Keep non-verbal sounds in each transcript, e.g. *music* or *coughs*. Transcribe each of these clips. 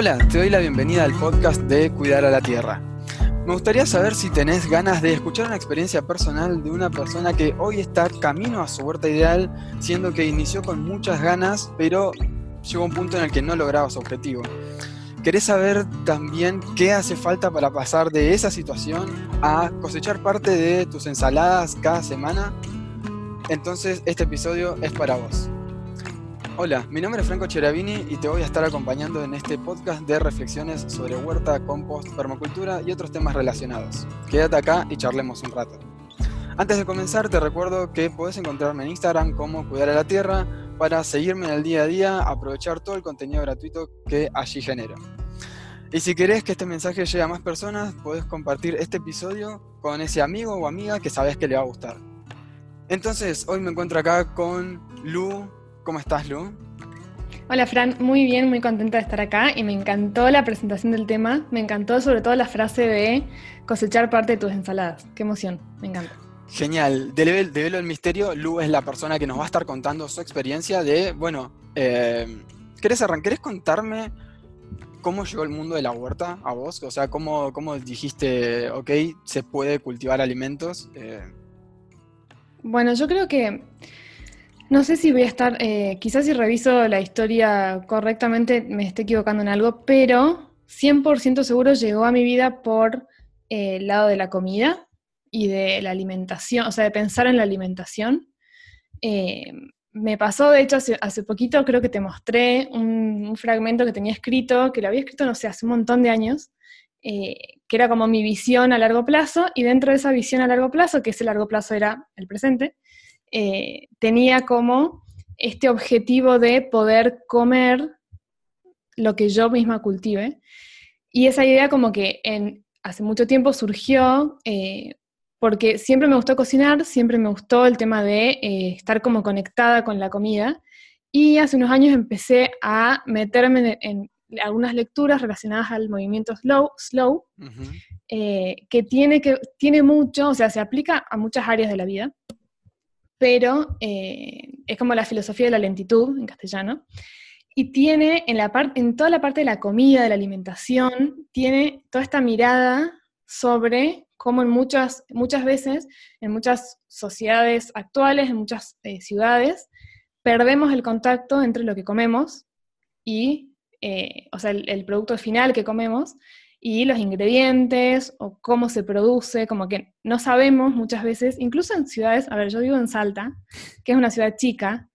Hola, te doy la bienvenida al podcast de Cuidar a la Tierra. Me gustaría saber si tenés ganas de escuchar una experiencia personal de una persona que hoy está camino a su huerta ideal, siendo que inició con muchas ganas, pero llegó a un punto en el que no lograba su objetivo. ¿Querés saber también qué hace falta para pasar de esa situación a cosechar parte de tus ensaladas cada semana? Entonces este episodio es para vos. Hola, mi nombre es Franco Cheravini y te voy a estar acompañando en este podcast de reflexiones sobre huerta, compost, permacultura y otros temas relacionados. Quédate acá y charlemos un rato. Antes de comenzar, te recuerdo que puedes encontrarme en Instagram como Cuidar a la Tierra para seguirme en el día a día, aprovechar todo el contenido gratuito que allí genero. Y si querés que este mensaje llegue a más personas, puedes compartir este episodio con ese amigo o amiga que sabes que le va a gustar. Entonces, hoy me encuentro acá con Lu, ¿Cómo estás, Lu? Hola, Fran. Muy bien, muy contenta de estar acá y me encantó la presentación del tema. Me encantó sobre todo la frase de cosechar parte de tus ensaladas. Qué emoción, me encanta. Genial. De, Velo el Misterio, Lu es la persona que nos va a estar contando su experiencia de, bueno, eh, ¿querés, ¿querés contarme cómo llegó el mundo de la huerta a vos? O sea, ¿cómo, cómo dijiste, ok, se puede cultivar alimentos? Eh, bueno, yo creo que no sé si voy a estar, eh, quizás si reviso la historia correctamente me esté equivocando en algo, pero 100% seguro llegó a mi vida por eh, el lado de la comida y de la alimentación, o sea, de pensar en la alimentación. Eh, me pasó, de hecho, hace, poquito creo que te mostré un, fragmento que tenía escrito, que lo había escrito, no sé, hace un montón de años, que era como mi visión a largo plazo, y dentro de esa visión a largo plazo, que ese largo plazo era el presente, eh, tenía como este objetivo de poder comer lo que yo misma cultive. Y esa idea como que en, hace mucho tiempo surgió eh, porque siempre me gustó cocinar, siempre me gustó el tema de eh, estar como conectada con la comida. Y hace unos años empecé a meterme en, algunas lecturas relacionadas al movimiento slow, slow que, tiene que tiene mucho, o sea, se aplica a muchas áreas de la vida pero eh, es como la filosofía de la lentitud en castellano. Y tiene en, toda la parte de la comida, de la alimentación, tiene toda esta mirada sobre cómo en muchas, muchas veces, en muchas sociedades actuales, en muchas eh, ciudades, perdemos el contacto entre lo que comemos y, eh, o sea, el, producto final que comemos y los ingredientes o cómo se produce, como que no sabemos muchas veces, incluso en ciudades, a ver, yo vivo en Salta, que es una ciudad chica,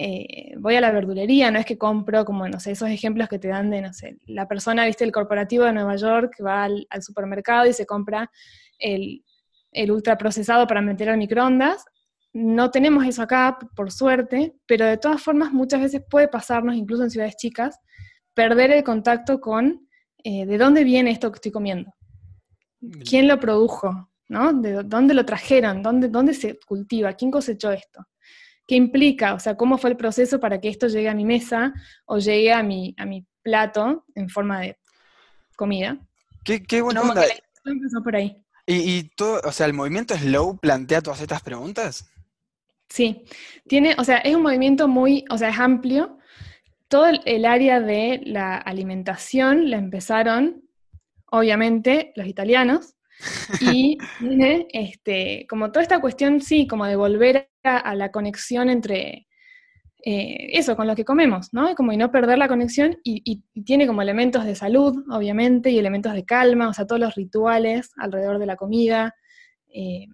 eh, voy a la verdulería, no es que compro como, no sé, esos ejemplos que te dan de, no sé, la persona, viste, el corporativo de Nueva York que va al, supermercado y se compra el, el ultraprocesado para meter al microondas. No tenemos eso acá, por suerte, pero de todas formas muchas veces puede pasarnos, incluso en ciudades chicas, perder el contacto con eh, de dónde viene esto que estoy comiendo, quién lo produjo, ¿no? ¿De dónde lo trajeron? ¿Dónde, ¿Dónde se cultiva? ¿Quién cosechó esto? ¿Qué implica? O sea, ¿cómo fue el proceso para que esto llegue a mi mesa o llegue a mi, a mi plato en forma de comida? Qué, qué buena onda. empezó por ahí. ¿Y, y todo, o sea, el movimiento Slow plantea todas estas preguntas? Sí, tiene, o sea, es un movimiento muy, o sea, es amplio, todo el área de la alimentación la empezaron, obviamente, los italianos, *laughs* y tiene este, como toda esta cuestión, sí, como de volver a, la conexión entre eh, eso, con lo que comemos, ¿no? Como y no perder la conexión, y, tiene como elementos de salud, obviamente, y elementos de calma, o sea, todos los rituales alrededor de la comida. Eh,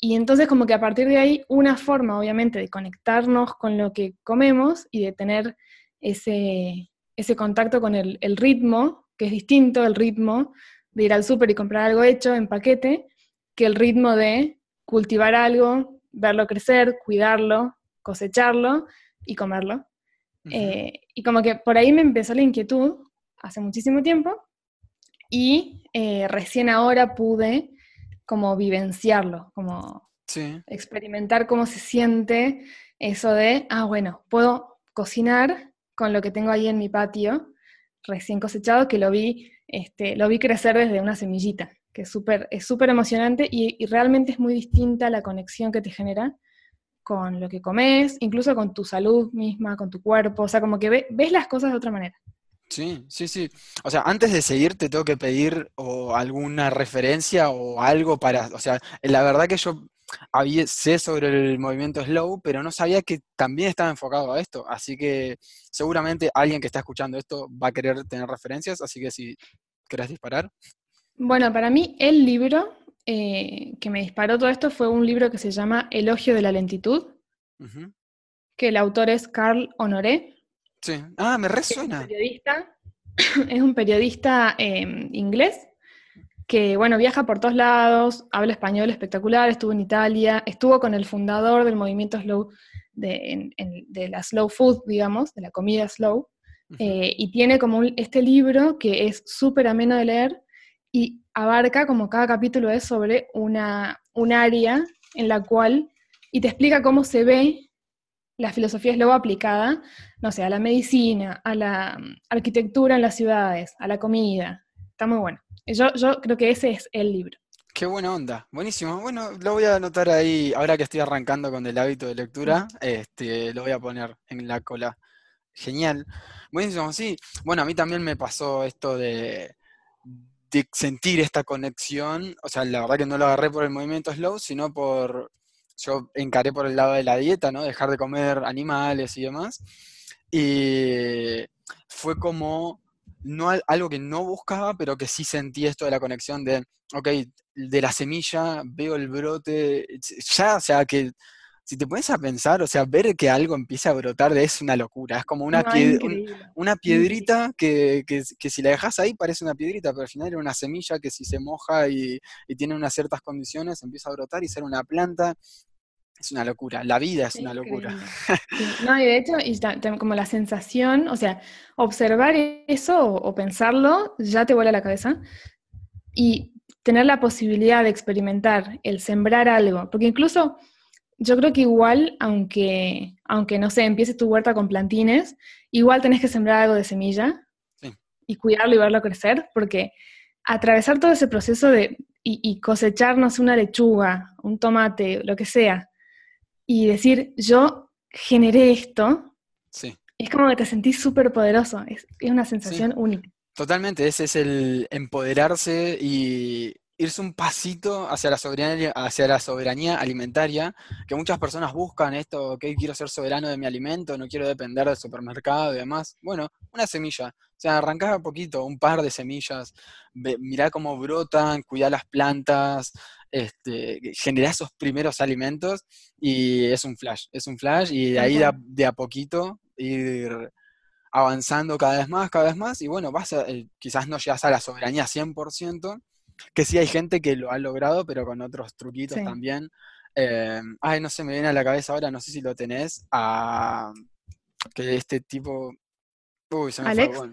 y entonces como que a partir de ahí, una forma, obviamente, de conectarnos con lo que comemos y de tener ese, ese contacto con el, ritmo, que es distinto el ritmo de ir al súper y comprar algo hecho en paquete, que el ritmo de cultivar algo, verlo crecer, cuidarlo, cosecharlo y comerlo. Eh, y como que por ahí me empezó la inquietud hace muchísimo tiempo y eh, recién ahora pude como vivenciarlo, como experimentar cómo se siente eso de, ah, bueno, puedo cocinar con lo que tengo ahí en mi patio, recién cosechado, que lo vi, este, lo vi crecer desde una semillita, que es súper es súper emocionante y, realmente es muy distinta la conexión que te genera con lo que comes, incluso con tu salud misma, con tu cuerpo, o sea, como que ves las cosas de otra manera. Sí, sí, sí. O sea, antes de seguir te tengo que pedir o alguna referencia o algo para, o sea, la verdad que yo había, sé sobre el movimiento slow, pero no sabía que también estaba enfocado a esto. Así que seguramente alguien que está escuchando esto va a querer tener referencias, así que si querés disparar. Bueno, para mí el libro eh, que me disparó todo esto fue un libro que se llama Elogio de la lentitud, que el autor es Carl Honoré. Sí. Ah, me resuena. Es un periodista, *coughs* es un periodista em, inglés que, bueno, viaja por todos lados, habla español espectacular, estuvo en Italia, estuvo con el fundador del movimiento slow, de, la slow food, digamos, de la comida slow, eh, y tiene como este libro que es súper ameno de leer y abarca como cada capítulo es sobre una, un área en la cual, y te explica cómo se ve la filosofía luego aplicada, no sé, a la medicina, a la mm, arquitectura en las ciudades, a la comida. Está muy bueno. Yo, yo creo que ese es el libro. Qué buena onda, buenísimo. Bueno, lo voy a anotar ahí, ahora que estoy arrancando con el hábito de lectura, este, lo voy a poner en la cola. Genial. Buenísimo, sí. Bueno, a mí también me pasó esto de, de sentir esta conexión. O sea, la verdad que no lo agarré por el movimiento slow, sino por, yo encaré por el lado de la dieta, ¿no? Dejar de comer animales y demás. Y fue como no algo que no buscaba, pero que sí sentí esto de la conexión de, ok, de la semilla veo el brote, ya, o sea, que si te pones a pensar, o sea, ver que algo empieza a brotar es una locura, es como una, una piedrita que, si la dejas ahí parece una piedrita, pero al final era una semilla que si se moja y, y tiene unas ciertas condiciones empieza a brotar y ser una planta es una locura, la vida es una locura. *laughs* No, y de hecho, y como la sensación, o sea, observar eso o, pensarlo ya te vuela la cabeza. Y tener la posibilidad de experimentar, el sembrar algo, porque incluso yo creo que igual, aunque, aunque no sé, empieces tu huerta con plantines, igual tenés que sembrar algo de semilla y cuidarlo y verlo crecer, porque atravesar todo ese proceso de y, y cosecharnos una lechuga, un tomate, lo que sea, y decir, yo generé esto, sí. es como que te sentís súper poderoso, es, una sensación única. Totalmente, ese es el empoderarse y irse un pasito hacia la soberanía, hacia la soberanía alimentaria, que muchas personas buscan esto, que quiero ser soberano de mi alimento, no quiero depender del supermercado y demás. Bueno, una semilla. O sea, arrancá un poquito, un par de semillas, mirá cómo brotan, cuidá las plantas, este, generar esos primeros alimentos y es un flash, es un flash y de ahí de a, poquito ir avanzando cada vez más, cada vez más y bueno, vas eh, quizás no llegas a la soberanía 100%, que sí hay gente que lo ha logrado, pero con otros truquitos también. Eh, ay, no sé, me viene a la cabeza ahora, no sé si lo tenés, a que este tipo... Uy, se me Fue,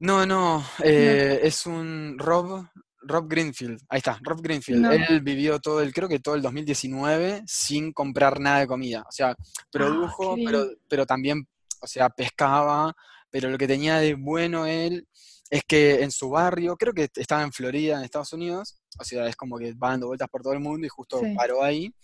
No, no, eh, es un Rob, Rob Greenfield, ahí está, Rob Greenfield. Él vivió todo el, creo que todo el 2019 sin comprar nada de comida. O sea, ah, produjo, pero, pero también, o sea, pescaba, pero lo que tenía de bueno él es que en su barrio, creo que estaba en Florida, en Estados Unidos, o sea, es como que va dando vueltas por todo el mundo y justo paró ahí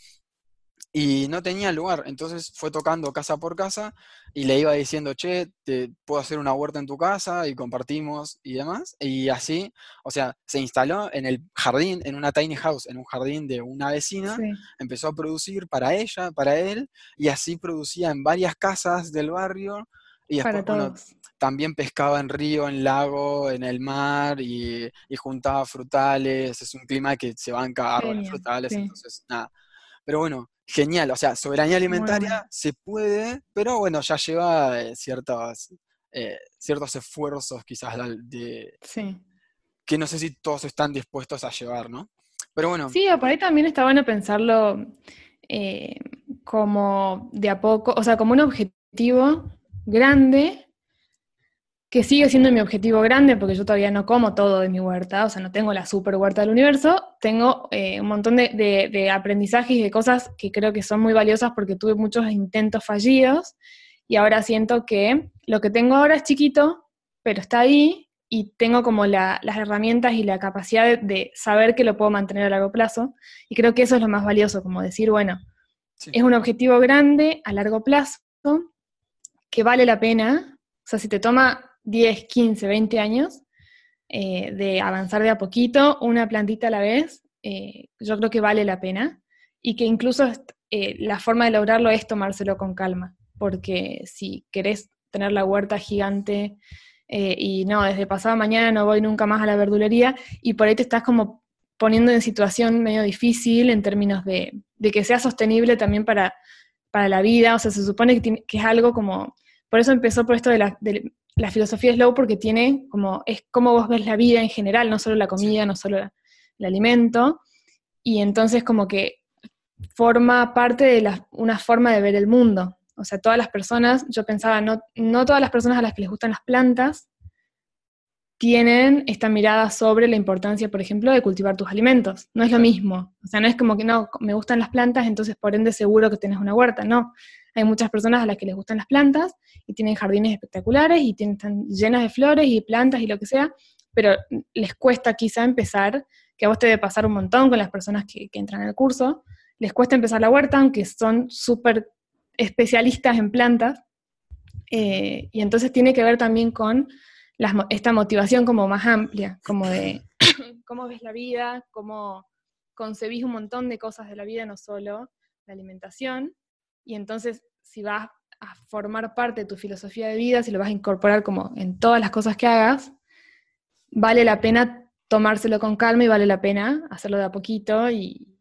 y no tenía lugar, entonces fue tocando casa por casa y le iba diciendo, che, te puedo hacer una huerta en tu casa y compartimos y demás. Y así, o sea, se instaló en el jardín, en una tiny house, en un jardín de una vecina, empezó a producir para ella, para él, y así producía en varias casas del barrio. Y después, también pescaba en río, en lago, en el mar y, juntaba frutales. Es un clima que se banca árboles frutales, entonces nada. Pero bueno, genial, o sea, soberanía alimentaria se puede, pero bueno, ya lleva eh, ciertos, eh, ciertos esfuerzos quizás de, que no sé si todos están dispuestos a llevar, ¿no? Pero bueno. Sí, por ahí también está bueno pensarlo eh, como de a poco, o sea, como un objetivo grande que sigue siendo mi objetivo grande, porque yo todavía no como todo de mi huerta, o sea, no tengo la super huerta del universo, tengo eh, un montón de, de, aprendizajes y de cosas que creo que son muy valiosas porque tuve muchos intentos fallidos y ahora siento que lo que tengo ahora es chiquito, pero está ahí y tengo como las herramientas y la capacidad de, de, saber que lo puedo mantener a largo plazo y creo que eso es lo más valioso, como decir, bueno, es un objetivo grande a largo plazo que vale la pena, o sea, si te toma 10, 15, 20 años, eh, de avanzar de a poquito, una plantita a la vez, eh, yo creo que vale la pena y que incluso eh, la forma de lograrlo es tomárselo con calma, porque si querés tener la huerta gigante y no, desde pasado mañana no voy nunca más a la verdulería y por ahí te estás como poniendo en situación medio difícil en términos de, que sea sostenible también para, para, la vida, o sea, se supone que, es algo como, por eso empezó por esto de la, la, filosofía slow, porque tiene como, es como vos ves la vida en general, no solo la comida, no solo el alimento, y entonces como que forma parte de una forma de ver el mundo. O sea, todas las personas, yo pensaba, no, no todas las personas a las que les gustan las plantas tienen esta mirada sobre la importancia, por ejemplo, de cultivar tus alimentos. No es lo mismo. O sea, no es como que no, me gustan las plantas, entonces por ende seguro que tienes una huerta. No. Hay muchas personas a las que les gustan las plantas y tienen jardines espectaculares y tienen, están llenas de flores y plantas y lo que sea, pero les cuesta quizá empezar, que a vos te debe pasar un montón con las personas que, entran al curso, les cuesta empezar la huerta, aunque son súper especialistas en plantas, eh, y entonces tiene que ver también con esta motivación como más amplia, como de *coughs* cómo ves la vida, cómo concebís un montón de cosas de la vida, no solo la alimentación, y entonces si vas a formar parte de tu filosofía de vida, si lo vas a incorporar como en todas las cosas que hagas, vale la pena tomárselo con calma y vale la pena hacerlo de a poquito y,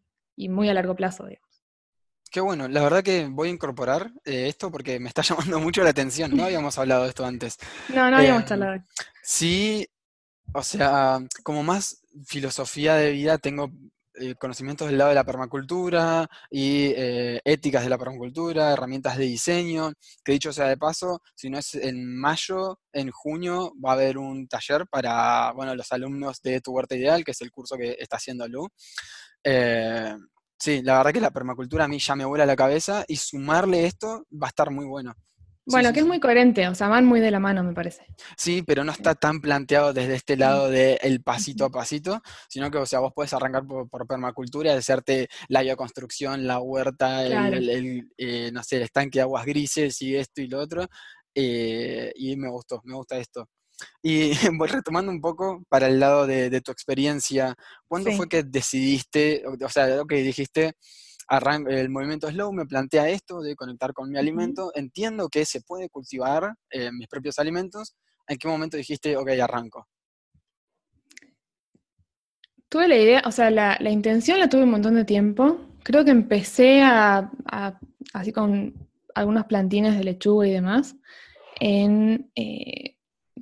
muy a largo plazo, digamos. Qué bueno, la verdad que voy a incorporar eh, esto porque me está *laughs* llamando mucho la atención, no habíamos hablado de esto antes. No, no habíamos em, hablado. Sí, o sea, como más filosofía de vida tengo eh, conocimientos del lado de la permacultura y eh, éticas de la permacultura, herramientas de diseño, que dicho sea de paso, si no es en mayo, en junio va a haber un taller para, bueno, los alumnos de Tu Huerta Ideal, que es el curso que está haciendo Lu. Sí, la verdad que la permacultura a mí ya me vuela la cabeza y sumarle esto va a estar muy bueno. Bueno, que es muy coherente, o sea, van muy de la mano, me parece. Sí, pero no está tan planteado desde este lado de el pasito a pasito, sino que, o sea, vos puedes arrancar por, permacultura y hacerte la bioconstrucción, la huerta, el, eh, no sé, el estanque de aguas grises y esto y lo otro. Eh, y me gustó, me gusta esto. Y *laughs* voy retomando un poco para el lado de, tu experiencia, ¿cuándo fue que decidiste, o sea, lo que dijiste, el movimiento slow me plantea esto de conectar con mi alimento, entiendo que se puede cultivar eh, mis propios alimentos, ¿en qué momento dijiste, ok, arranco? Tuve la idea, o sea, la, intención la tuve un montón de tiempo. Creo que empecé a, así con algunos plantines de lechuga y demás, en eh,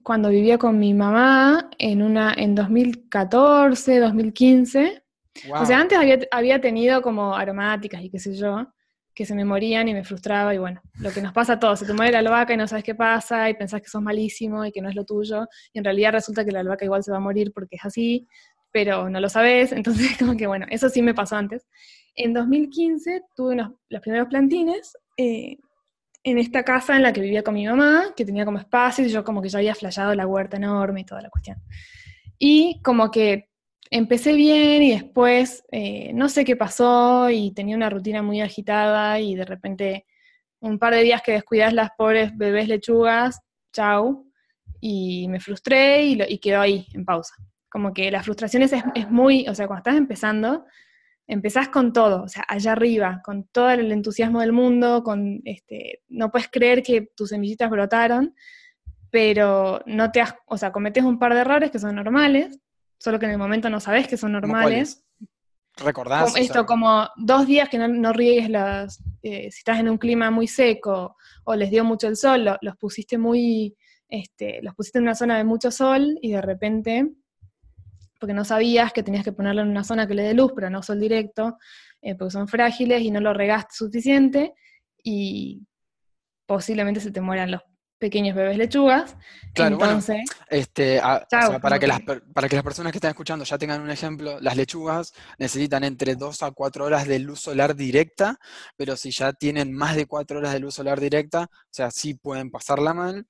cuando vivía con mi mamá en, una, en 2014, 2015. O sea, antes había, había, tenido como aromáticas y qué sé yo, que se me morían y me frustraba y bueno, lo que nos pasa a todos, se te muere la albahaca y no sabes qué pasa y pensás que sos malísimo y que no es lo tuyo y en realidad resulta que la albahaca igual se va a morir porque es así, pero no lo sabes, *laughs* entonces como que bueno, eso sí me pasó antes. En 2015 tuve unos, los primeros plantines, eh, en esta casa en la que vivía con mi mamá, que tenía como espacio, y yo como que ya había flayado la huerta enorme y toda la cuestión. Y como que empecé bien y después eh, no sé qué pasó y tenía una rutina muy agitada y de repente un par de días que descuidas las pobres bebés lechugas, chau, y me frustré y, y quedó ahí en pausa. Como que la frustración es, es muy, o sea, cuando estás empezando, empezás con todo, o sea, allá arriba, con todo el entusiasmo del mundo, con este, no puedes creer que tus semillitas brotaron, pero no te has, o sea, cometes un par de errores que son normales, solo que en el momento no sabes que son normales. ¿Recordás? esto, como dos días que no, no riegues las, eh, si estás en un clima muy seco o les dio mucho el sol, los pusiste muy, este, los pusiste en una zona de mucho sol y de repente porque no sabías que tenías que ponerlo en una zona que le dé luz, pero no sol directo, eh, porque son frágiles y no lo regaste suficiente, y posiblemente se te mueran los pequeños bebés lechugas. Claro, Entonces, este, para, que las, para que las personas que están escuchando ya tengan un ejemplo, las lechugas necesitan entre 2 a 4 horas de luz solar directa, pero si ya tienen más de 4 horas de luz solar directa, o sea, sí pueden pasarla mal.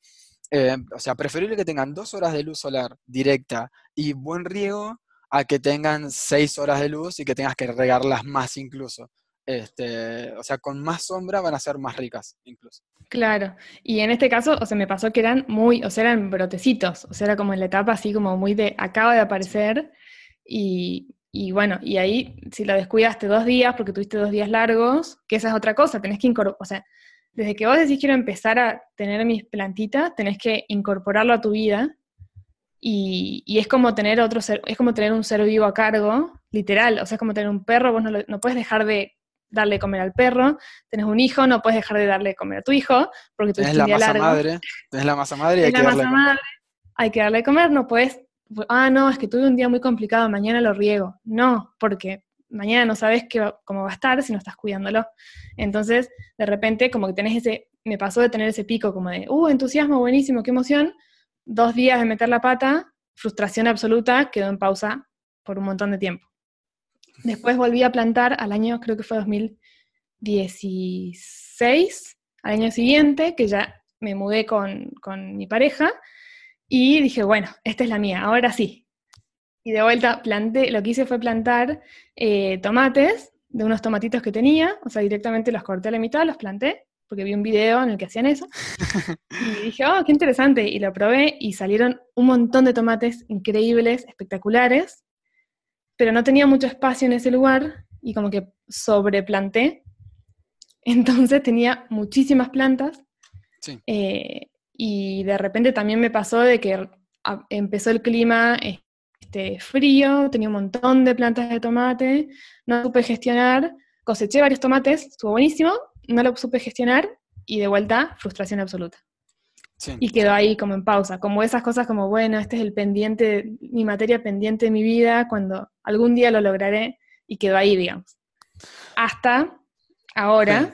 Eh, o sea, preferible que tengan dos horas de luz solar directa y buen riego a que tengan seis horas de luz y que tengas que regarlas más incluso. este, o sea, con más sombra van a ser más ricas incluso. Claro, y en este caso, o sea, me pasó que eran muy, o sea, eran brotecitos, o sea, era como en la etapa así como muy de, acaba de aparecer, y, y bueno, y ahí si lo descuidaste dos días porque tuviste dos días largos, que esa es otra cosa, tenés que incorporar, o sea, desde que vos decís quiero empezar a tener mis plantitas, tenés que incorporarlo a tu vida, y, y, es como tener otro ser, es como tener un ser vivo a cargo, literal, o sea, es como tener un perro, vos no, no puedes dejar de darle comer al perro, tenés un hijo, no puedes dejar de darle comer a tu hijo, porque tú tenés la masa madre, tenés la masa madre y hay que darle comer. hay que darle comer, no puedes, ah, no, es que tuve un día muy complicado, mañana lo riego. No, porque mañana no sabes qué, cómo va a estar si no estás cuidándolo. Entonces, de repente, como que tenés ese, me pasó de tener ese pico como de, uh, entusiasmo, buenísimo, qué emoción, dos días de meter la pata, frustración absoluta, quedó en pausa por un montón de tiempo. Después volví a plantar al año, creo que fue 2016, al año siguiente, que ya me mudé con, mi pareja, y dije, bueno, esta es la mía, ahora sí. Y de vuelta planté, lo que hice fue plantar eh, tomates de unos tomatitos que tenía, o sea, directamente los corté a la mitad, los planté, porque vi un video en el que hacían eso. *laughs* y dije, oh, qué interesante. Y lo probé y salieron un montón de tomates increíbles, espectaculares pero no tenía mucho espacio en ese lugar y como que sobreplanté. Entonces tenía muchísimas plantas. Eh, y de repente también me pasó de que empezó el clima este, frío, tenía un montón de plantas de tomate, no supe gestionar, coseché varios tomates, estuvo buenísimo, no lo supe gestionar y de vuelta frustración absoluta. Y quedó ahí como en pausa, como esas cosas como, bueno, este es el pendiente, mi materia pendiente de mi vida, cuando algún día lo lograré, y quedó ahí, digamos. Hasta ahora,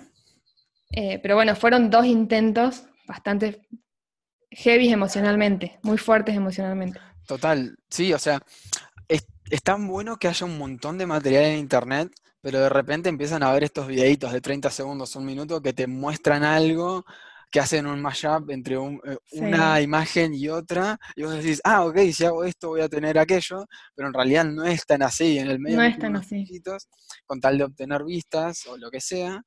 eh, pero bueno, fueron dos intentos bastante heavy emocionalmente, muy fuertes emocionalmente. Total, sí, o sea, es, es tan bueno que haya un montón de material en internet, pero de repente empiezan a ver estos videitos de 30 segundos, un minuto, que te muestran algo que hacen un mashup entre eh, una imagen y otra, y vos decís, ah, ok, si hago esto voy a tener aquello, pero en realidad no es tan así, en el medio no es tan así. con tal de obtener vistas o lo que sea.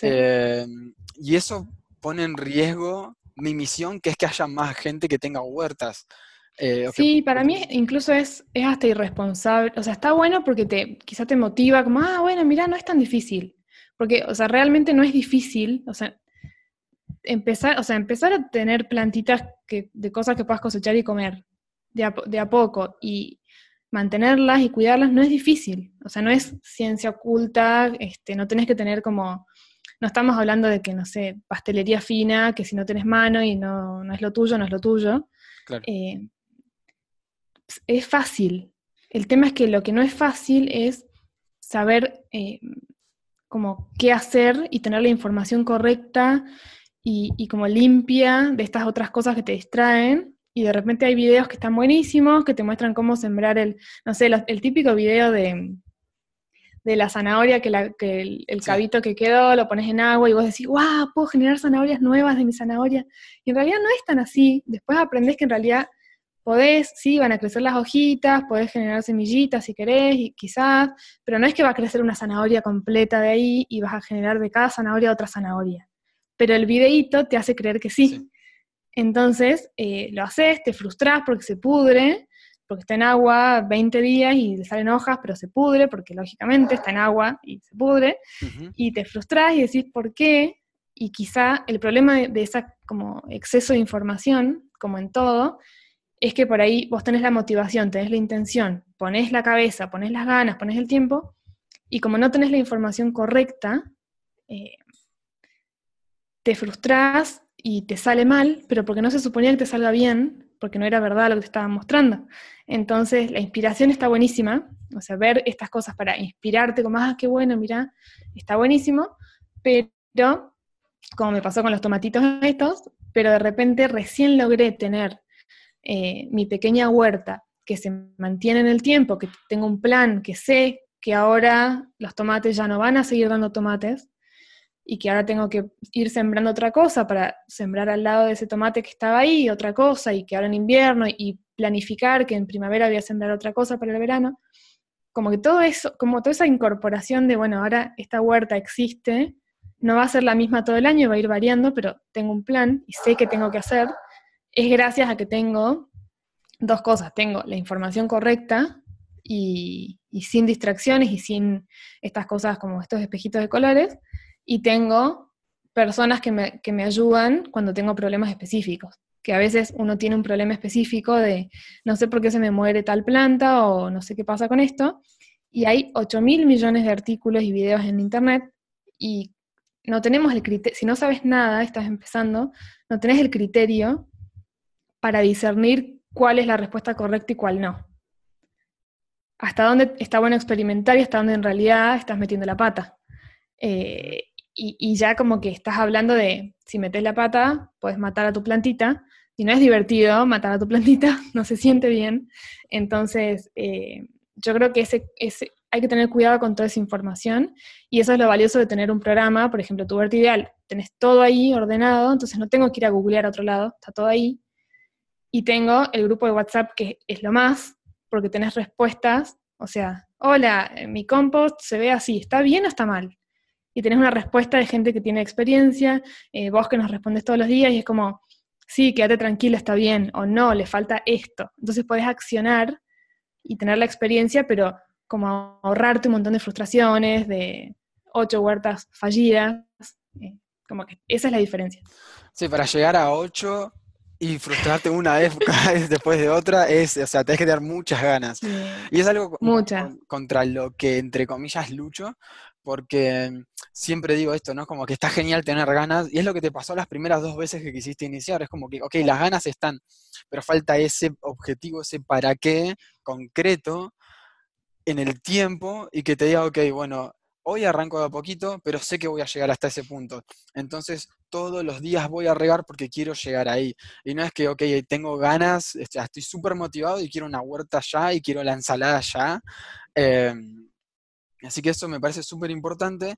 Em, y eso pone en riesgo mi misión, que es que haya más gente que tenga huertas. Eh, sí, para mí incluso es, es hasta irresponsable. O sea, está bueno porque te, quizá te motiva, como, ah, bueno, mira, no es tan difícil. Porque, o sea, realmente no es difícil. O sea, empezar, o sea, empezar a tener plantitas que, de cosas que puedas cosechar y comer de a, de a poco y mantenerlas y cuidarlas no es difícil, o sea, no es ciencia oculta, este, no tenés que tener como, no estamos hablando de que, no sé, pastelería fina, que si no tenés mano y no, no es lo tuyo, no es lo tuyo. Eh, es fácil. El tema es que lo que no es fácil es saber eh, como qué hacer y tener la información correcta y, como limpia de estas otras cosas que te distraen. Y de repente hay videos que están buenísimos, que te muestran cómo sembrar el, no sé, el típico video de, de la zanahoria, que, la, que el, cabito que quedó lo pones en agua y vos decís, wow, puedo generar zanahorias nuevas de mi zanahoria. Y en realidad no es tan así. Después aprendés que en realidad podés, sí, van a crecer las hojitas, podés generar semillitas si querés, y quizás, pero no es que va a crecer una zanahoria completa de ahí y vas a generar de cada zanahoria otra zanahoria. Pero el videíto te hace creer que sí. Entonces, eh, lo haces, te frustras porque se pudre, porque está en agua 20 días y le salen hojas, pero se pudre, porque lógicamente está en agua y se pudre, y te frustras y decís por qué, y quizá el problema de, de ese como exceso de información, como en todo, es que por ahí vos tenés la motivación, tenés la intención, ponés la cabeza, ponés las ganas, ponés el tiempo, y como no tenés la información correcta, eh, te frustras y te sale mal, pero porque no se suponía que te salga bien, porque no era verdad lo que te estaban mostrando. Entonces, la inspiración está buenísima, o sea, ver estas cosas para inspirarte, como, ah, qué bueno, mira, está buenísimo, pero, como me pasó con los tomatitos estos, pero de repente recién logré tener eh, mi pequeña huerta que se mantiene en el tiempo, que tengo un plan, que sé que ahora los tomates ya no van a seguir dando tomates, y que ahora tengo que ir sembrando otra cosa para sembrar al lado de ese tomate que estaba ahí otra cosa y que ahora en invierno y planificar que en primavera voy a sembrar otra cosa para el verano, como que todo eso, como toda esa incorporación de, bueno, ahora esta huerta existe, no va a ser la misma todo el año, va a ir variando, pero tengo un plan y sé qué tengo que hacer, es gracias a que tengo dos cosas. Tengo la información correcta y, sin distracciones y sin estas cosas como estos espejitos de colores, y tengo personas que me, que me ayudan cuando tengo problemas específicos que a veces uno tiene un problema específico de no sé por qué se me muere tal planta o no sé qué pasa con esto, y hay 8 mil millones de artículos y videos en Internet y no tenemos el si no sabes nada, estás empezando, no tenés el criterio para discernir cuál es la respuesta correcta y cuál no. Hasta dónde está bueno experimentar y hasta dónde en realidad estás metiendo la pata. Eh, y, ya como que estás hablando de, si metes la pata, puedes matar a tu plantita, y no es divertido matar a tu plantita, *laughs* no se siente bien. Entonces, eh, yo creo que ese, hay que tener cuidado con toda esa información y eso es lo valioso de tener un programa, por ejemplo, tu huerta ideal, tenés todo ahí ordenado, entonces no tengo que ir a googlear a otro lado, está todo ahí. Y tengo el grupo de WhatsApp que es lo más, porque tenés respuestas, o sea, hola, eh, mi compost se ve así, ¿está bien o está mal? Y tenés una respuesta de gente que tiene experiencia, eh, vos que nos respondes todos los días y es como, sí, quédate tranquila, está bien, o no, le falta esto. Entonces podés accionar y tener la experiencia, pero como ahorrarte un montón de frustraciones, de ocho huertas fallidas, eh, como que esa es la diferencia. Sí, para llegar a ocho y frustrarte una *laughs* vez después de otra, es, o sea, tenés que tener muchas ganas. Y es algo contra lo que, entre comillas, lucho, porque siempre digo esto, ¿no? Como que está genial tener ganas, y es lo que te pasó las primeras dos veces que quisiste iniciar, es como que, ok, las ganas están, pero falta ese objetivo, ese para qué concreto en el tiempo y que te diga, ok, bueno, hoy arranco de a poquito, pero sé que voy a llegar hasta ese punto. Entonces, todos los días voy a regar porque quiero llegar ahí. Y no es que, ok, tengo ganas, este, estoy súper motivado y quiero una huerta ya y quiero la ensalada ya. Así que eso me parece súper importante.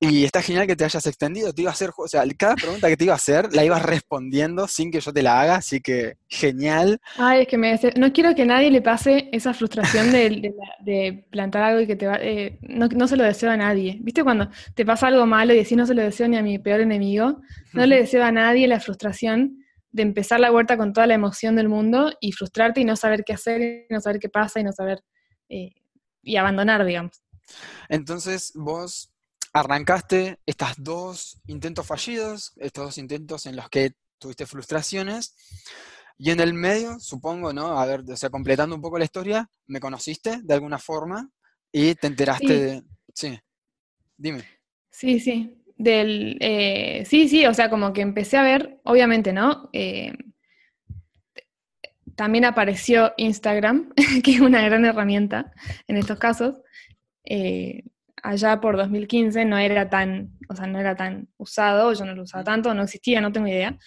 Y está genial que te hayas extendido. Te iba a hacer, o sea, cada pregunta que te iba a hacer la ibas respondiendo sin que yo te la haga, así que genial. Ay, es que me, no quiero que nadie le pase esa frustración de, plantar algo y que te va. Eh, no, se lo deseo a nadie. ¿Viste cuando te pasa algo malo y decís no se lo deseo ni a mi peor enemigo? No le *laughs* deseo a nadie la frustración de empezar la huerta con toda la emoción del mundo y frustrarte y no saber qué hacer, y no saber qué pasa y no saber. Eh, y abandonar, digamos. Entonces vos arrancaste estos dos intentos fallidos, estos dos intentos en los que tuviste frustraciones, y en el medio, supongo, ¿no? A ver, o sea, completando un poco la historia, me conociste de alguna forma y te enteraste de... Sí, dime. Sí, sí. Del, eh, sí, sí, o sea, como que empecé a ver, obviamente, ¿no? Eh, también apareció Instagram, *laughs* que es una gran herramienta en estos casos, eh, allá por 2015 no era tan, o sea, no era tan usado, yo no lo usaba tanto, no existía, no tengo idea,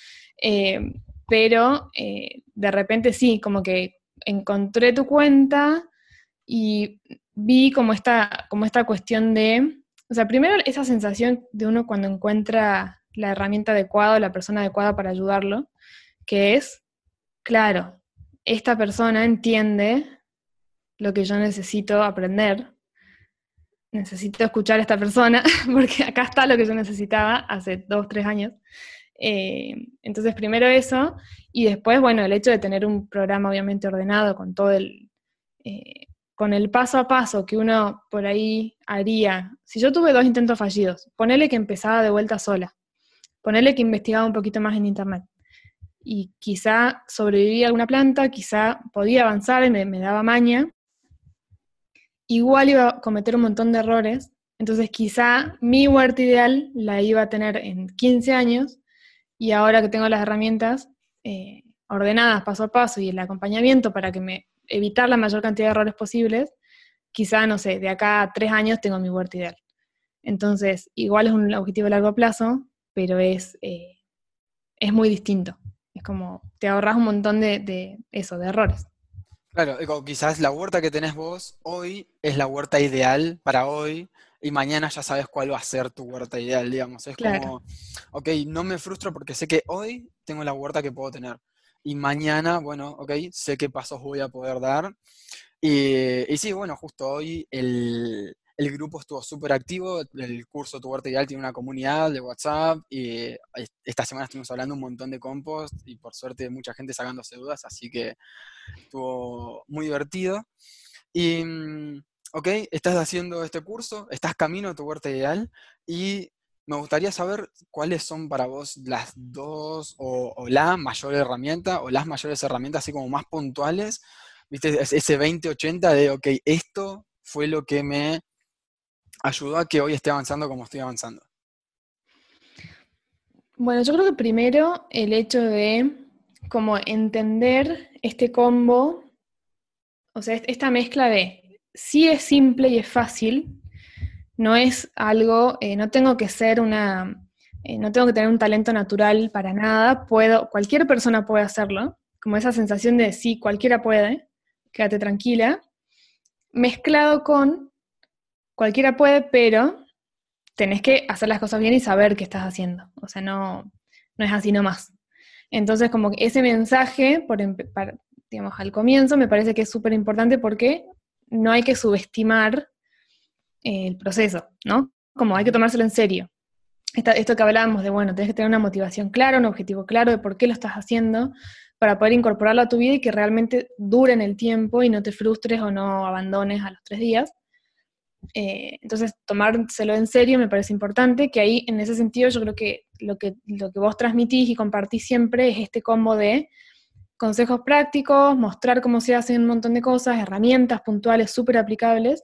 eh, pero eh, de repente sí, como que encontré tu cuenta y vi como esta, como esta cuestión de, o sea, primero esa sensación de uno cuando encuentra la herramienta adecuada o la persona adecuada para ayudarlo, que es, claro, esta persona entiende lo que yo necesito aprender necesito escuchar a esta persona, *laughs* porque acá está lo que yo necesitaba hace dos, tres años. Eh, entonces, primero eso, y después, bueno, el hecho de tener un programa obviamente ordenado con todo el, eh, con el paso a paso que uno por ahí haría. Si yo tuve dos intentos fallidos, ponele que empezaba de vuelta sola, ponele que investigaba un poquito más en internet, y quizá sobrevivía alguna planta, quizá podía avanzar y me daba maña, igual iba a cometer un montón de errores, entonces quizá mi huerta ideal la iba a tener en 15 años y ahora que tengo las herramientas eh, ordenadas paso a paso y el acompañamiento para que me evitar la mayor cantidad de errores posibles, quizá, no sé, de acá a tres años tengo mi huerta ideal. Entonces, igual es un objetivo a largo plazo, pero es, eh, es muy distinto. Es como, te ahorras un montón de, de eso, de errores. Claro, quizás la huerta que tenés vos hoy es la huerta ideal para hoy y mañana ya sabes cuál va a ser tu huerta ideal, digamos. Es como, ok, no me frustro porque sé que hoy tengo la huerta que puedo tener. y mañana, bueno, ok, sé qué pasos voy a poder dar. Y, y sí, bueno, justo hoy el, el grupo estuvo súper activo, el curso Tu Huerta Ideal tiene una comunidad de WhatsApp y esta semana estuvimos hablando un montón de compost y por suerte mucha gente sacándose dudas, así que estuvo muy divertido. Y, mm, ok, estás haciendo este curso, estás camino a Tu Huerta Ideal y me gustaría saber cuáles son para vos las dos o, o la mayor herramienta o las mayores herramientas así como más puntuales, viste, ese 20-80 de, ok, esto fue lo que me ayudó a que hoy esté avanzando como estoy avanzando? Bueno, yo creo que primero el hecho de como entender este combo, o sea, esta mezcla de sí es simple y es fácil, no es algo, eh, no tengo que ser una, eh, no tengo que tener un talento natural para nada, puedo, cualquier persona puede hacerlo, como esa sensación de sí, cualquiera puede, quédate tranquila, mezclado con cualquiera puede, pero tenés que hacer las cosas bien y saber qué estás haciendo. O sea, no, no es así nomás. Entonces, como ese mensaje, por, digamos, al comienzo, me parece que es súper importante porque no hay que subestimar eh, el proceso, ¿no? Como hay que tomárselo en serio. esto que hablábamos de, bueno, tienes que tener una motivación clara, un objetivo claro de por qué lo estás haciendo, para poder incorporarlo a tu vida y que realmente dure en el tiempo y no te frustres o no abandones a los tres días. Eh, entonces, tomárselo en serio me parece importante, que ahí en ese sentido yo creo que lo, que lo que vos transmitís y compartís siempre es este combo de consejos prácticos, mostrar cómo se hacen un montón de cosas, herramientas puntuales súper aplicables,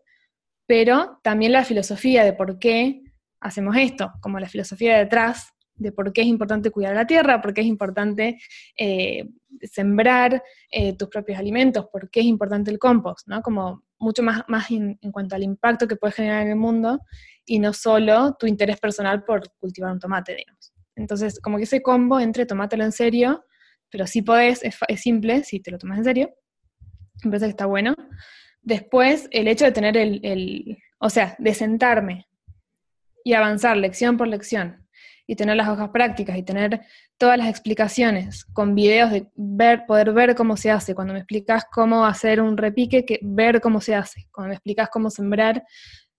pero también la filosofía de por qué hacemos esto, como la filosofía detrás de por qué es importante cuidar la tierra, por qué es importante eh, sembrar eh, tus propios alimentos, por qué es importante el compost, ¿no? Como mucho más, más en, cuanto al impacto que puede generar en el mundo y no solo tu interés personal por cultivar un tomate, digamos. Entonces, como que ese combo entre tomátelo en serio, pero si podés, es, simple, si te lo tomas en serio, me parece que está bueno. Después, el hecho de tener el, el, o sea, de sentarme y avanzar lección por lección y tener las hojas prácticas y tener todas las explicaciones con videos de ver, poder ver cómo se hace. Cuando me explicas cómo hacer un repique, que ver cómo se hace. Cuando me explicas cómo sembrar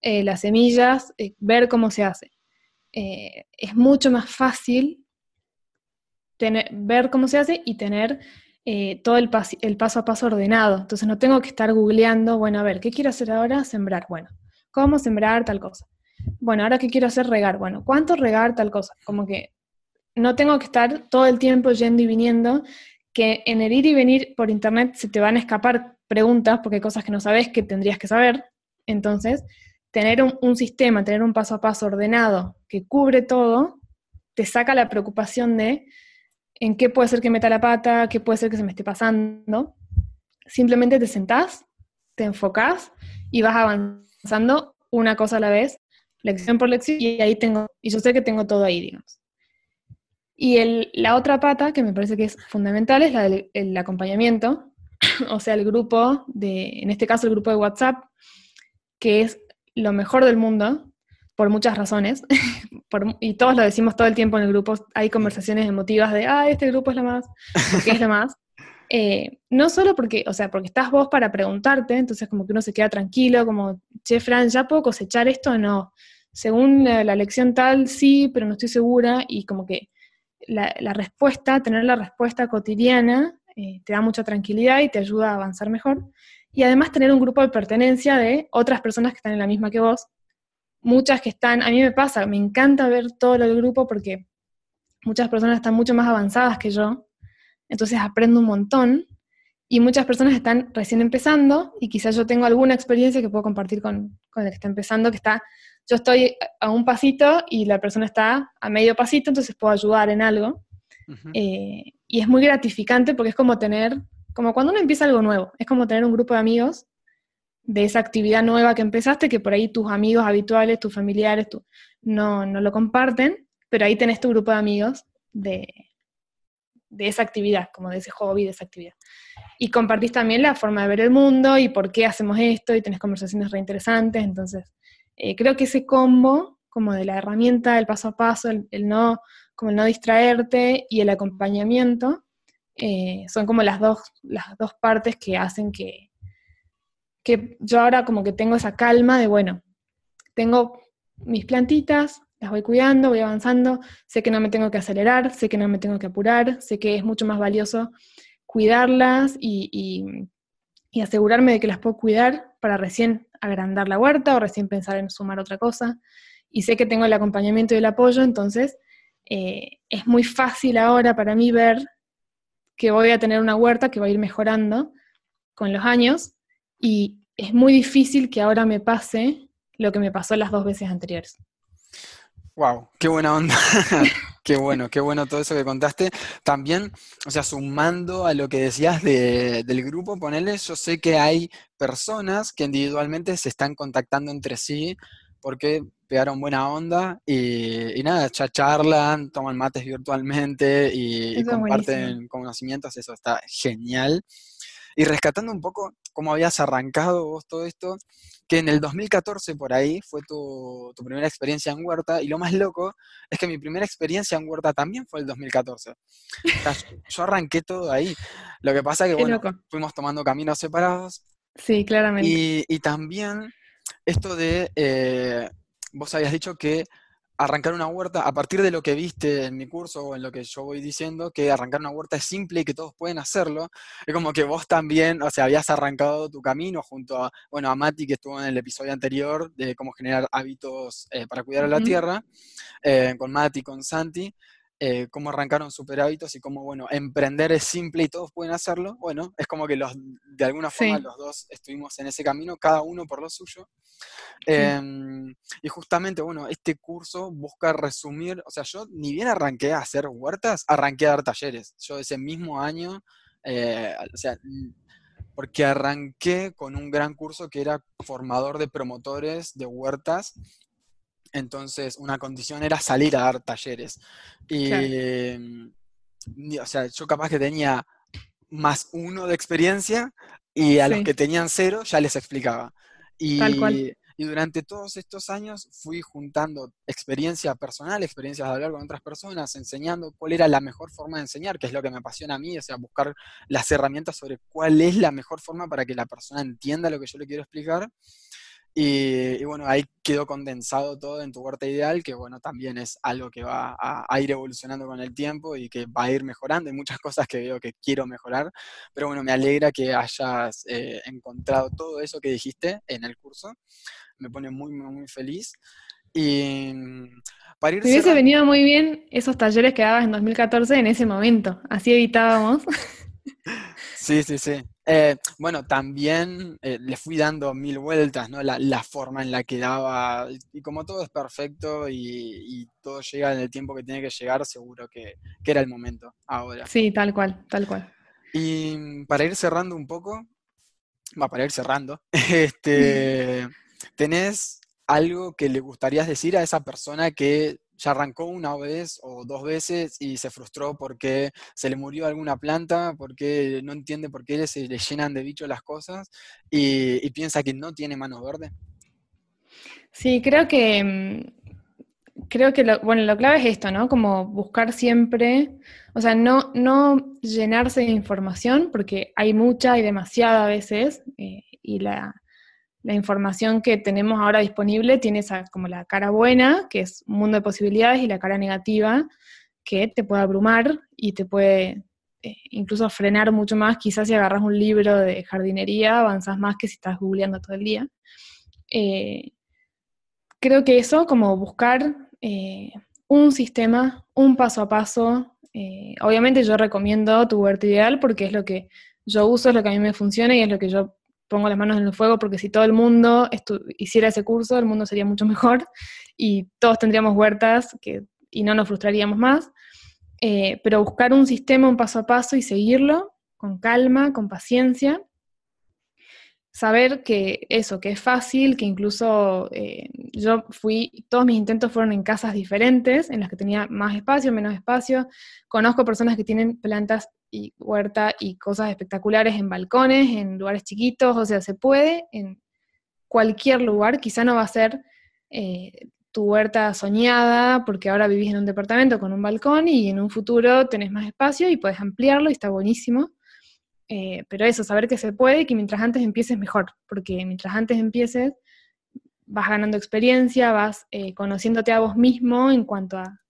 eh, las semillas, eh, ver cómo se hace. Eh, es mucho más fácil tener, ver cómo se hace y tener todo el, el paso a paso ordenado. Entonces no tengo que estar googleando, bueno, a ver, ¿qué quiero hacer ahora? Sembrar. Bueno, ¿cómo sembrar tal cosa? Bueno, ahora qué quiero hacer, regar. Bueno, ¿cuánto regar tal cosa? Como que no tengo que estar todo el tiempo yendo y viniendo, que en el ir y venir por internet se te van a escapar preguntas porque hay cosas que no sabes que tendrías que saber. Entonces, tener un, sistema, tener un paso a paso ordenado que cubre todo, te saca la preocupación de en qué puede ser que meta la pata, qué puede ser que se me esté pasando. Simplemente te sentás, te enfocás y vas avanzando una cosa a la vez, lección por lección, y ahí tengo, y yo sé que tengo todo ahí, digamos. Y el, la otra pata, que me parece que es fundamental, es la del acompañamiento, *coughs* o sea, el grupo de, en este caso el grupo de WhatsApp, que es lo mejor del mundo, por muchas razones, *laughs* y todos lo decimos todo el tiempo en el grupo, hay conversaciones emotivas de, ah, este grupo es la más, porque es la más. Eh, no solo porque, o sea, porque estás vos para preguntarte, entonces como que uno se queda tranquilo, como, che, Fran, ¿ya puedo cosechar esto o no? Según la, lección tal, sí, pero no estoy segura, y como que la, respuesta, tener la respuesta cotidiana, eh, te da mucha tranquilidad y te ayuda a avanzar mejor. Y además tener un grupo de pertenencia de otras personas que están en la misma que vos. Muchas que están, a mí me pasa, me encanta ver todo el grupo porque muchas personas están mucho más avanzadas que yo, entonces aprendo un montón. Y muchas personas están recién empezando y quizás yo tengo alguna experiencia que puedo compartir con, con el que está empezando, que está yo estoy a un pasito y la persona está a medio pasito, entonces puedo ayudar en algo. Eh, y es muy gratificante porque es como tener, como cuando uno empieza algo nuevo, es como tener un grupo de amigos de esa actividad nueva que empezaste, que por ahí tus amigos habituales, tus familiares, no, no lo comparten, pero ahí tenés tu grupo de amigos de, de esa actividad, como de ese hobby, de esa actividad. Y compartís también la forma de ver el mundo y por qué hacemos esto y tenés conversaciones reinteresantes, entonces eh, creo que ese combo, como de la herramienta, el paso a paso, el, no, como no distraerte y el acompañamiento, eh, son como las dos, las dos partes que hacen que, que yo ahora como que tengo esa calma de, bueno, tengo mis plantitas, las voy cuidando, voy avanzando, sé que no me tengo que acelerar, sé que no me tengo que apurar, sé que es mucho más valioso cuidarlas y, asegurarme de que las puedo cuidar para recién agrandar la huerta o recién pensar en sumar otra cosa. Y sé que tengo el acompañamiento y el apoyo, entonces eh, es muy fácil ahora para mí ver que voy a tener una huerta que va a ir mejorando con los años y es muy difícil que ahora me pase lo que me pasó las dos veces anteriores. Wow, qué buena onda. *laughs* qué bueno, qué bueno todo eso que contaste. También, o sea, sumando a lo que decías del grupo, ponele, yo sé que hay personas que individualmente se están contactando entre sí porque pegaron buena onda y, nada, ya charlan, toman mates virtualmente y, comparten conocimientos, eso está genial. Y rescatando un poco cómo habías arrancado vos todo esto, que en el 2014 por ahí fue tu, primera experiencia en Huerta, y lo más loco es que mi primera experiencia en Huerta también fue el 2014. yo arranqué todo ahí. Lo que pasa es que, bueno, fuimos tomando caminos separados. Sí, claramente. Y, y también esto de, eh, vos habías dicho que arrancar una huerta, a partir de lo que viste en mi curso o en lo que yo voy diciendo, que arrancar una huerta es simple y que todos pueden hacerlo, es como que vos también, o sea, habías arrancado tu camino junto a, bueno, a Mati, que estuvo en el episodio anterior de cómo generar hábitos eh, para cuidar la tierra, eh, con Mati, con Santi, eh, cómo arrancaron super hábitos y cómo, bueno, emprender es simple y todos pueden hacerlo. Bueno, es como que los, de alguna forma los dos estuvimos en ese camino, cada uno por lo suyo. Em, y justamente, bueno, este curso busca resumir, o sea, yo ni bien arranqué a hacer huertas, arranqué a dar talleres. Yo ese mismo año, eh, o sea, porque arranqué con un gran curso que era formador de promotores de huertas entonces, una condición era salir a dar talleres. Y, o sea, yo capaz que tenía más uno de experiencia y a los que tenían cero ya les explicaba. Y, y durante todos estos años fui juntando experiencia personal, experiencias de hablar con otras personas, enseñando cuál era la mejor forma de enseñar, que es lo que me apasiona a mí, o sea, buscar las herramientas sobre cuál es la mejor forma para que la persona entienda lo que yo le quiero explicar. Y, bueno, ahí quedó condensado todo en tu huerta ideal, que bueno, también es algo que va a, ir evolucionando con el tiempo y que va a ir mejorando. Hay muchas cosas que veo que quiero mejorar, pero bueno, me alegra que hayas eh, encontrado todo eso que dijiste en el curso. Me pone muy, muy, muy feliz. Y mm, para ir Me hubiese venido muy bien esos talleres que dabas en 2014 en ese momento, así evitábamos. *laughs* Sí, sí, sí. Eh, bueno, también eh, le fui dando mil vueltas, ¿no? La, forma en la que daba, y como todo es perfecto y, todo llega en el tiempo que tiene que llegar, seguro que, era el momento ahora. Sí, tal cual, tal cual. Y para ir cerrando un poco, va, para ir cerrando, *laughs* este, ¿tenés algo que le gustaría decir a esa persona que ya arrancó una vez o dos veces y se frustró porque se le murió alguna planta, porque no entiende por qué se le llenan de bichos las cosas y, piensa que no tiene manos verdes? Sí, creo que, mm, creo que lo, bueno, lo clave es esto, ¿no? Como buscar siempre, o sea, no, no llenarse de información, porque hay mucha y demasiada a veces, eh, y la, la información que tenemos ahora disponible tiene esa, como la cara buena, que es un mundo de posibilidades, y la cara negativa, que te puede abrumar y te puede eh, incluso frenar mucho más. Quizás si agarras un libro de jardinería, avanzas más que si estás googleando todo el día. Eh, creo que eso, como buscar eh, un sistema, un paso a paso. obviamente yo recomiendo tu huerta ideal porque es lo que yo uso, es lo que a mí me funciona y es lo que yo pongo las manos en el fuego porque si todo el mundo hiciera ese curso, el mundo sería mucho *laughs* mejor y todos tendríamos huertas y no nos frustraríamos más. Eh, pero buscar un sistema, un paso a paso y seguirlo con calma, con paciencia. Saber que eso, que es fácil, que incluso eh, yo fui, todos mis intentos fueron en casas diferentes, en las que tenía más espacio, menos espacio. Conozco personas que tienen plantas y huerta y cosas espectaculares en balcones, en lugares chiquitos, o sea, se puede en cualquier lugar, quizá no va a ser eh, tu huerta soñada, porque ahora vivís en un departamento con un balcón y en un futuro tenés más espacio y puedes ampliarlo y está buenísimo. Eh, pero eso, saber que se puede y que mientras antes empieces mejor, porque mientras antes empieces vas ganando experiencia, vas eh, conociéndote a vos mismo en cuanto a,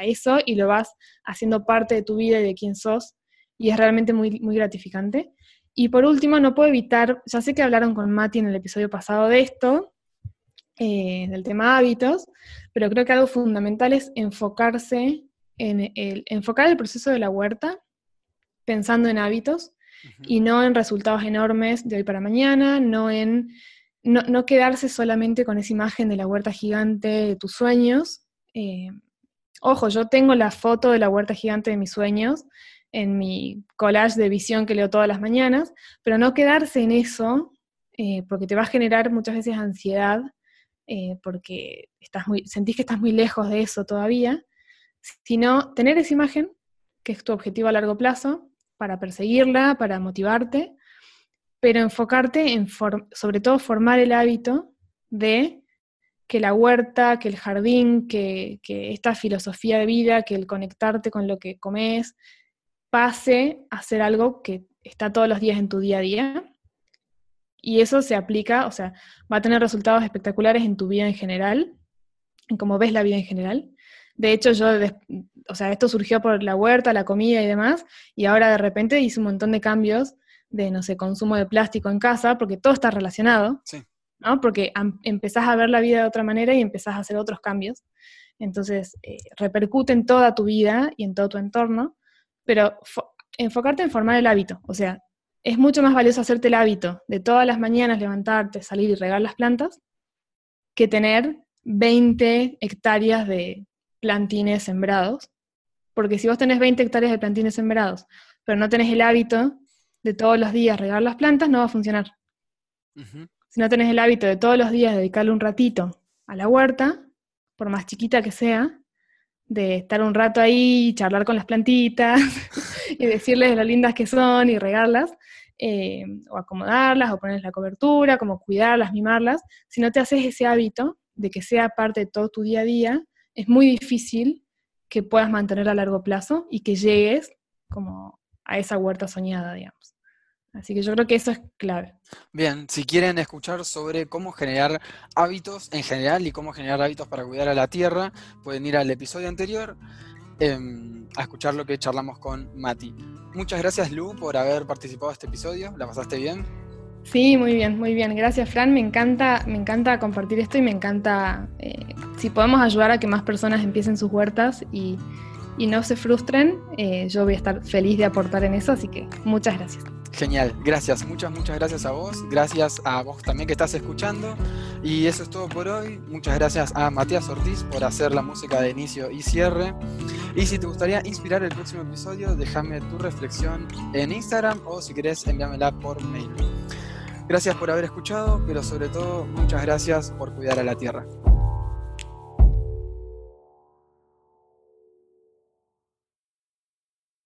eso y lo vas haciendo parte de tu vida y de quién sos y es realmente muy, muy gratificante. Y por último, no puedo evitar, ya sé que hablaron con Mati en el episodio pasado de esto, eh, del tema hábitos, pero creo que algo fundamental es enfocarse en el, enfocar el proceso de la huerta pensando en hábitos y no en resultados enormes de hoy para mañana, no en no, quedarse solamente con esa imagen de la huerta gigante de tus sueños. Eh, ojo, yo tengo la foto de la huerta gigante de mis sueños en mi collage de visión que leo todas las mañanas, pero no quedarse en eso, eh, porque te va a generar muchas veces ansiedad, eh, porque estás muy, sentís que estás muy lejos de eso todavía, sino tener esa imagen, que es tu objetivo a largo plazo, para perseguirla, para motivarte, pero enfocarte en, sobre todo, formar el hábito de que la huerta, que el jardín, que, esta filosofía de vida, que el conectarte con lo que comes, pase a ser algo que está todos los días en tu día a día. Y eso se aplica, o sea, va a tener resultados espectaculares en tu vida en general, en cómo ves la vida en general. De hecho, yo, o sea, esto surgió por la huerta, la comida y demás, y ahora de repente hice un montón de cambios de, no sé, consumo de plástico en casa, porque todo está relacionado, ¿no? Porque empezás a ver la vida de otra manera y empezás a hacer otros cambios. Entonces, eh, repercute en toda tu vida y en todo tu entorno, pero enfocarte en formar el hábito, o sea, es mucho más valioso hacerte el hábito de todas las mañanas levantarte, salir y regar las plantas, que tener 20 hectáreas de plantines sembrados. Porque si vos tenés 20 hectáreas de plantines sembrados, pero no tenés el hábito de todos los días regar las plantas, no va a funcionar. Si no tenés el hábito de todos los días dedicarle un ratito a la huerta, por más chiquita que sea, de estar un rato ahí, charlar con las plantitas *laughs* y decirles lo lindas que son y regarlas, eh, o acomodarlas, o ponerles la cobertura, como cuidarlas, mimarlas, si no te haces ese hábito de que sea parte de todo tu día a día, es muy difícil que puedas mantener a largo plazo y que llegues como a esa huerta soñada, digamos. Así que yo creo que eso es clave. Bien, si quieren escuchar sobre cómo generar hábitos en general y cómo generar hábitos para cuidar a la tierra, pueden ir al episodio anterior em, a escuchar lo que charlamos con Mati. Muchas gracias Lu por haber participado en este episodio. ¿La pasaste bien? Sí, muy bien, muy bien. Gracias Fran. Me encanta, me encanta compartir esto y me encanta eh, si podemos ayudar a que más personas empiecen sus huertas y, no se frustren. Eh, yo voy a estar feliz de aportar en eso, así que muchas gracias. Genial, gracias, muchas, muchas gracias a vos, gracias a vos también que estás escuchando y eso es todo por hoy. Muchas gracias a Matías Ortiz por hacer la música de inicio y cierre. Y si te gustaría inspirar el próximo episodio, déjame tu reflexión en Instagram o si querés envíamela por mail. Gracias por haber escuchado, pero sobre todo muchas gracias por cuidar a la tierra.